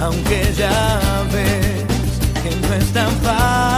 Aunque ya ves que no es tan fácil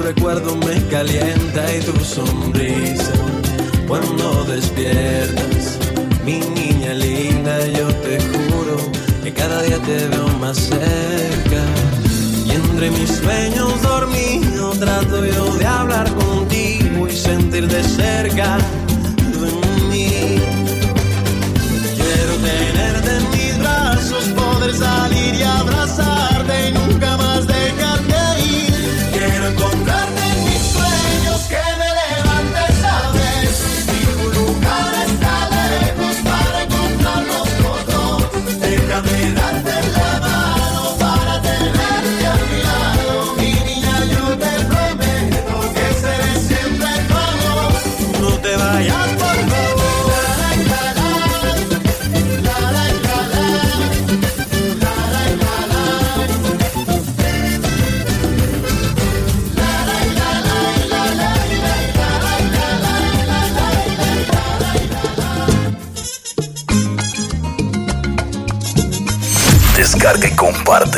Recuerdo me calienta y tu sonrisa cuando despiertas. Mi niña linda, yo te juro que cada día te veo más cerca. Y entre mis sueños dormidos trato yo de hablar contigo y sentir de cerca tú en mí. Quiero tenerte en mis brazos, poder salir y abrazarte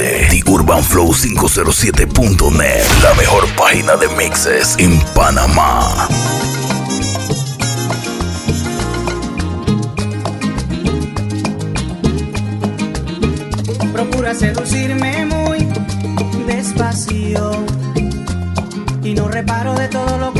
comparte The Urban Flow 507.net, la mejor página de mixes en Panamá. Procura seducirme muy despacio y no reparo de todo lo que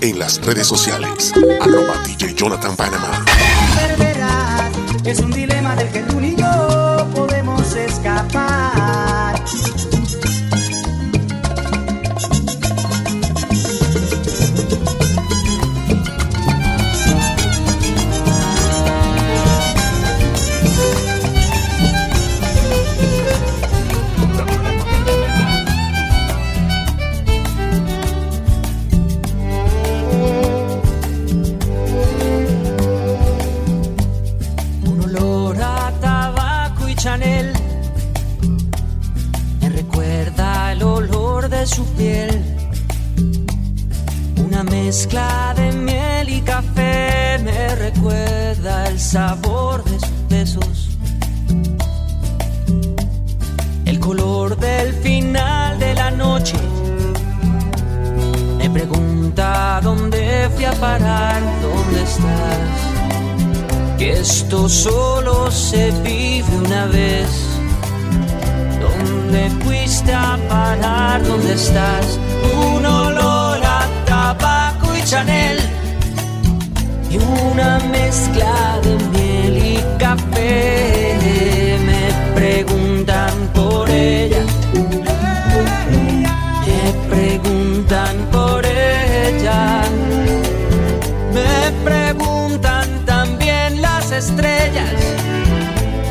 En las redes sociales. Arroba DJ Jonathan Panamá. Es un dilema del que tú ni yo podemos escapar. El color del final de la noche me pregunta dónde fui a parar, dónde estás que esto solo se vive una vez. ¿Dónde fuiste a parar? ¿Dónde estás? Un olor a tabaco y Chanel y una mezcla de miel Me preguntan por ella. Me preguntan por ella. Me preguntan también las estrellas.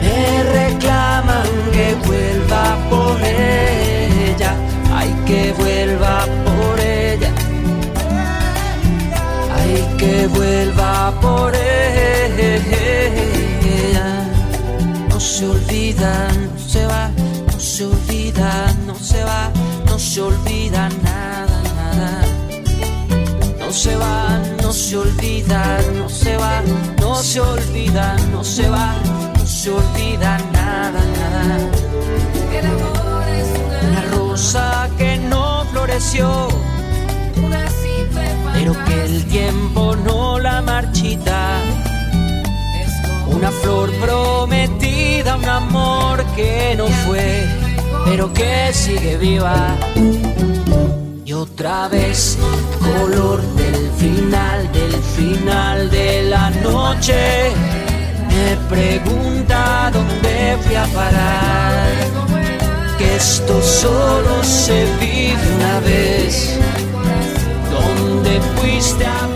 Me reclaman que vuelva por ella. Ay, que vuelva por ella. Ay, que vuelva por ella. Se olvida, no se va, no se olvida, no se va, no se olvida nada, nada. No se va, no se olvida, no se va, no se olvida, no se va, no se olvida nada, nada. El amor es Una rosa que no floreció, una simple pero que el tiempo no la marchita. Una flor prometida, un amor que no fue, pero que sigue viva. Y otra vez, color del final, del final de la noche. Me pregunta dónde fui a parar. Que esto solo se vive una vez. ¿Dónde fuiste a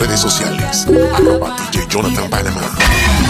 redes sociales. Arroba DJ Jonathan Panamá.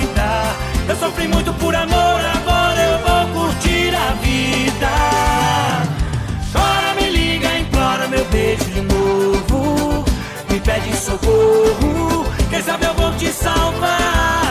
Eu sofri muito por amor, agora eu vou curtir a vida. Chora, me liga, implora meu beijo de novo. Me pede socorro, quem sabe eu vou te salvar.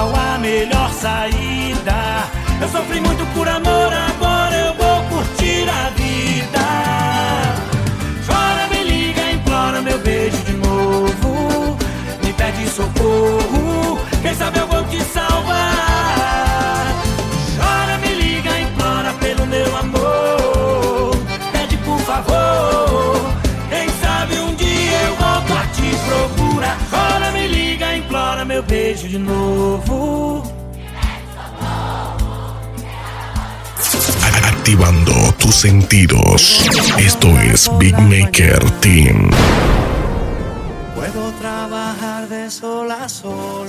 qual a melhor saída. Eu sofri muito por amor, agora eu vou curtir a vida. Chora, me liga, implora meu beijo de novo. Me pede socorro, beijo de novo. Activando tus sentidos. Esto es Big Maker Team. Puedo trabajar de sol a sol.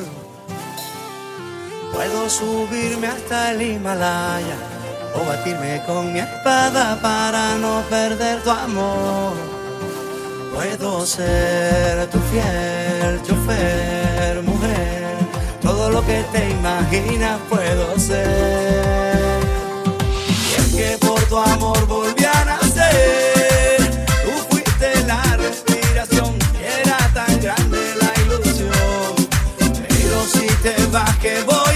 Puedo subirme hasta el Himalaya o batirme con mi espada para no perder tu amor. Puedo ser tu fiel chofer, mujer. Lo que te imaginas puedo ser. Y es que por tu amor volví a nacer. Tú fuiste la respiración. Era tan grande la ilusión. Pero si te vas, ¿qué voy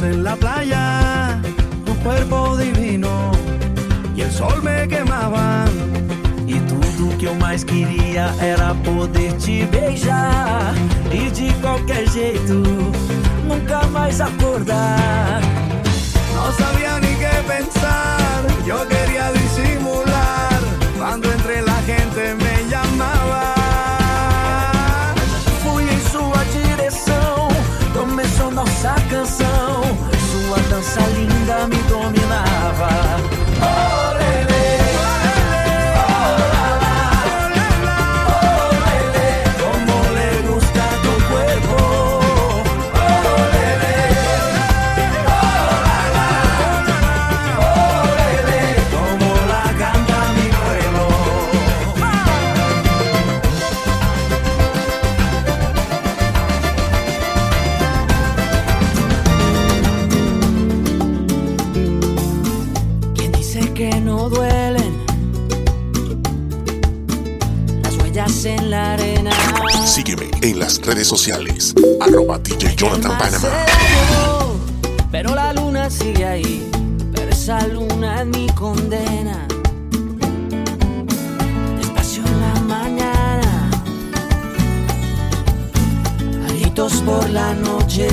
en la playa, un cuerpo divino e o sol me quemava. E tudo que eu mais queria era poder te beijar. E de qualquer jeito, nunca mais acordar. No sabía ni qué pensar, yo quería disimular sociales. Arroba DJ Jonathan llevó, Pero la luna sigue ahí, pero esa luna es mi condena. Despacio en la mañana, gritos por la noche.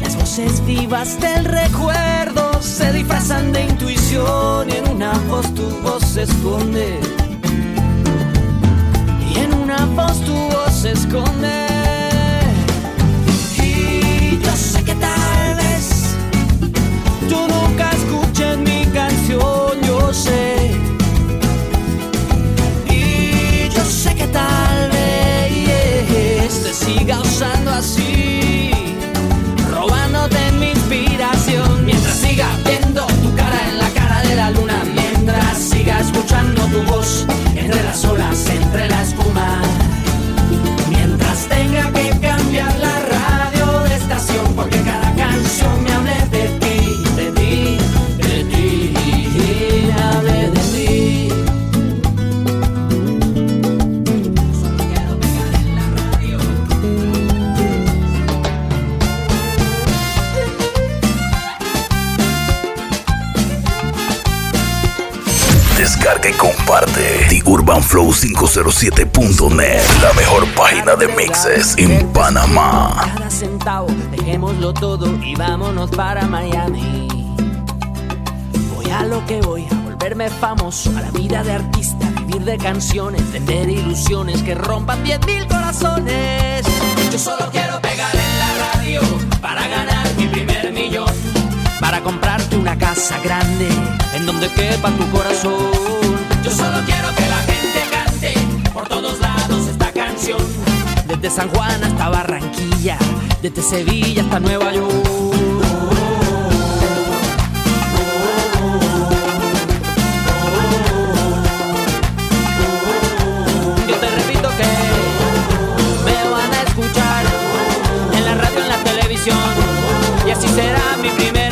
Las voces vivas del recuerdo se disfrazan de intuición y en una voz tu voz se esconde. Voz Descarga y comparte The Urban Flow 507.net, la mejor página de mixes en Panamá. Cada centavo, dejémoslo todo y vámonos para Miami. Voy a lo que voy, a volverme famoso, a la vida de artista, vivir de canciones, vender ilusiones que rompan 10 mil corazones. Yo solo quiero pegar en la radio para ganar mi primer millón. Para comprarte una casa grande en donde quepa tu corazón. Yo solo quiero que la gente cante por todos lados esta canción. Desde San Juan hasta Barranquilla, desde Sevilla hasta Nueva York. Yo te repito que me van a escuchar en la radio, y así será mi primer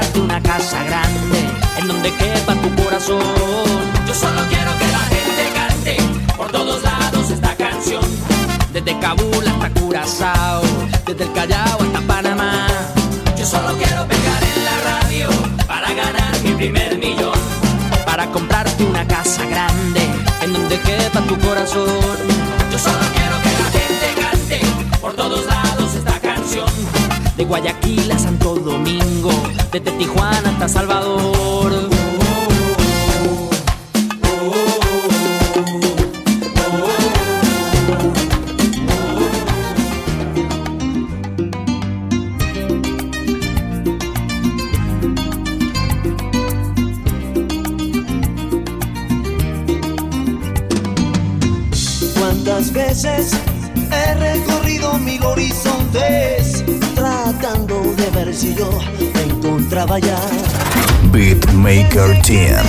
comprarte una casa grande en donde quepa tu corazón. Yo solo quiero que la gente cante por todos lados esta canción. Desde Kabul hasta Curazao, desde el Callao hasta Panamá. Yo solo quiero pegar en la radio para ganar mi primer millón. Para comprarte una casa grande en donde quepa tu corazón. Yo solo quiero que la gente cante por todos lados. De Guayaquil a Santo Domingo, desde Tijuana hasta Salvador. Cuántas veces he recorrido mil horizontes, tratando de ver si yo me encontraba ya. Beatmaker Team.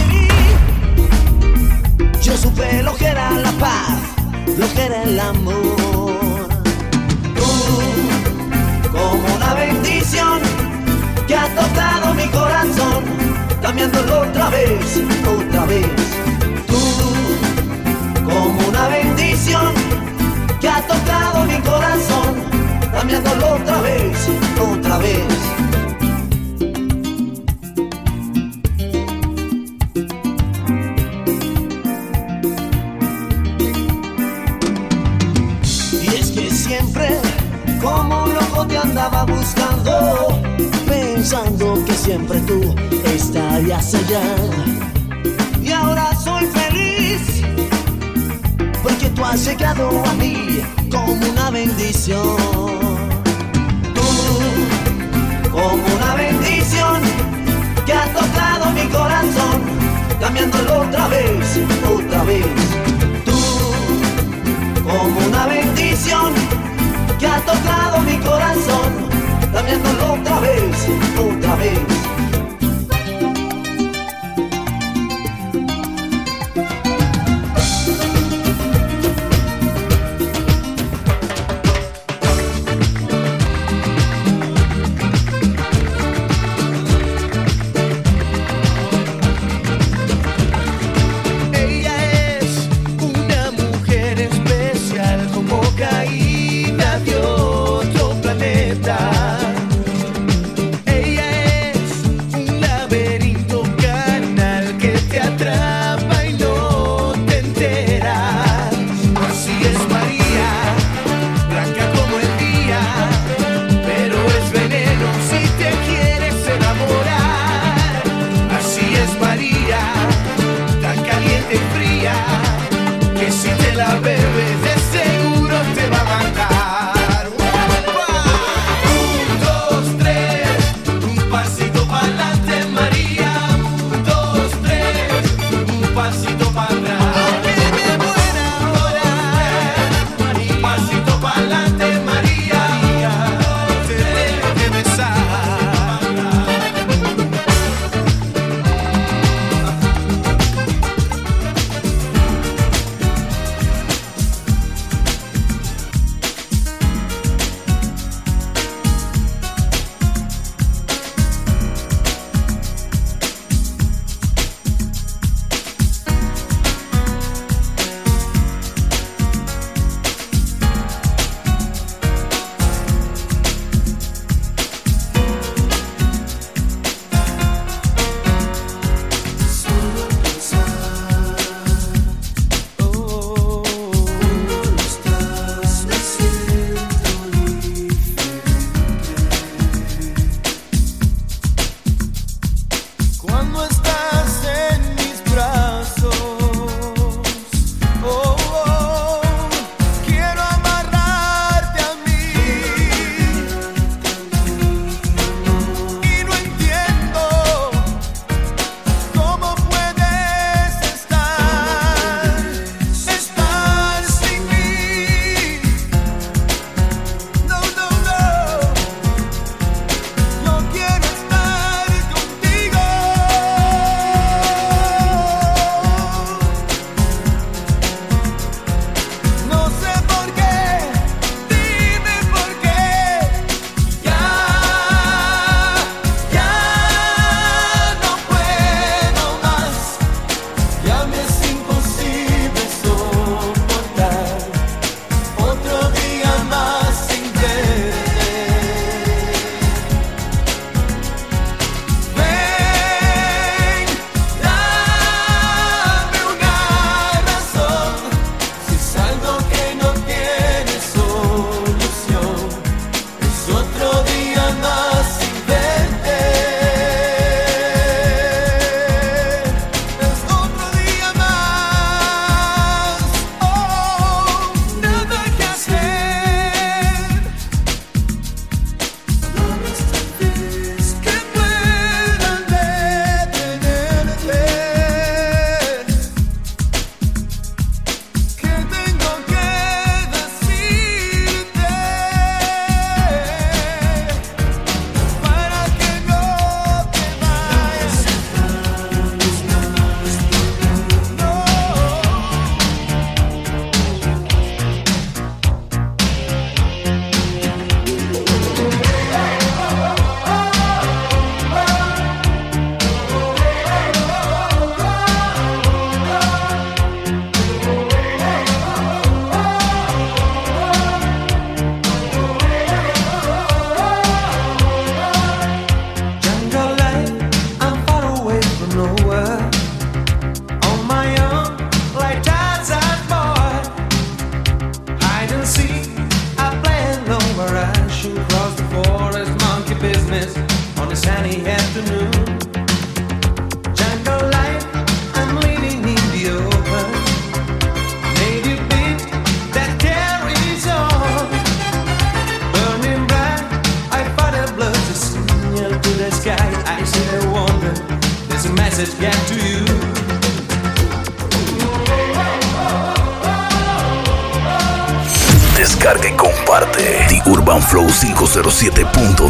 Yo supe lo que era la paz, lo que era el amor. Tú, como una bendición que ha tocado mi corazón, cambiándolo otra vez, otra vez. Tú, como una bendición que ha tocado mi corazón,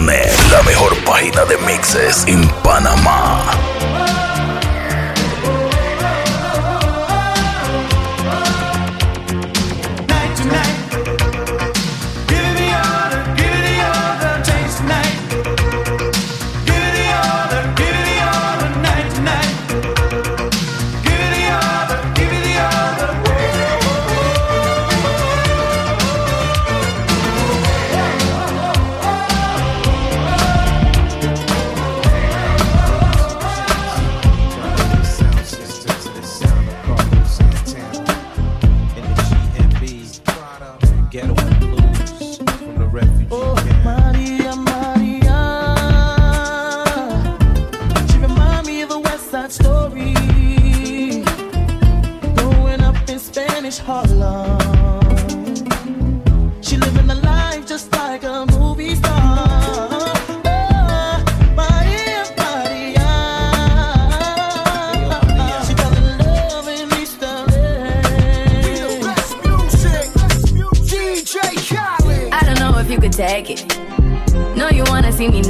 507.net, la mejor página de mixes en Panamá.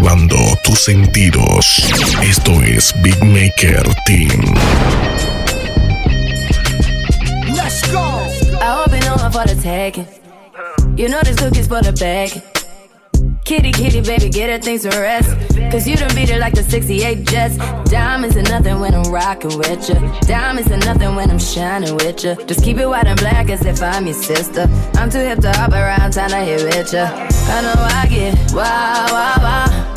Activando tus sentidos. Esto es Big Maker Team. I hope you know I'm for the taking. You know this cookie's for the bag. Kitty, kitty, baby, get her things to rest. Cause you done beat it like the 68 Jets. Diamonds are nothing when I'm rocking with ya. Diamonds are nothing when I'm shining with ya. Just keep it white and black as if I'm your sister. I'm too hip to hop around, time to hit with ya. I know I get wow, wow, wow.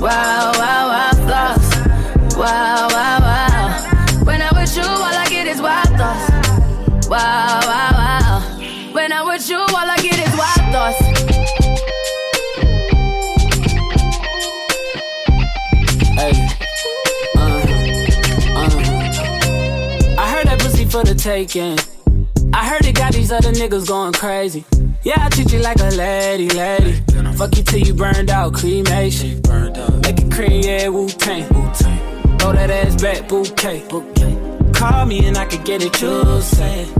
Wow, wow, wow, thoughts. Wow, wow, wow. When I'm with you, all I get is wild thoughts. Wow, wow, wow. When I'm with you, all I get is wild thoughts. Hey. Uh, uh. I heard that pussy for the taking. I heard it got these other niggas going crazy. Yeah, I treat you like a lady, lady. Fuck you till you burned out, cremation. Make it cream, yeah, Wu Tang. Throw that ass back, bouquet. Call me and I could get it, you say.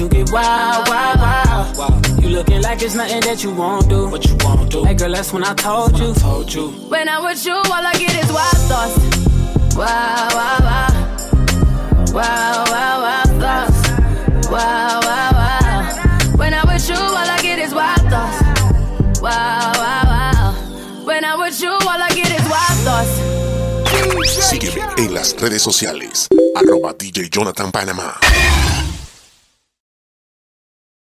You get wild, wild, wild. You looking like it's nothing that you won't do. What you won't do? Hey girl, that's when I told you. Told you. When I'm with you, all I get is wild thoughts. Wow, wow, wow. Wow, wow, wow, thoughts. Wow, wow, wow. When I'm with you, all I get is wild thoughts. Wow, wow, wow. When I'm with you, all I get is wild thoughts. Sígueme en las redes sociales. Arroba DJ Jonathan Panamá.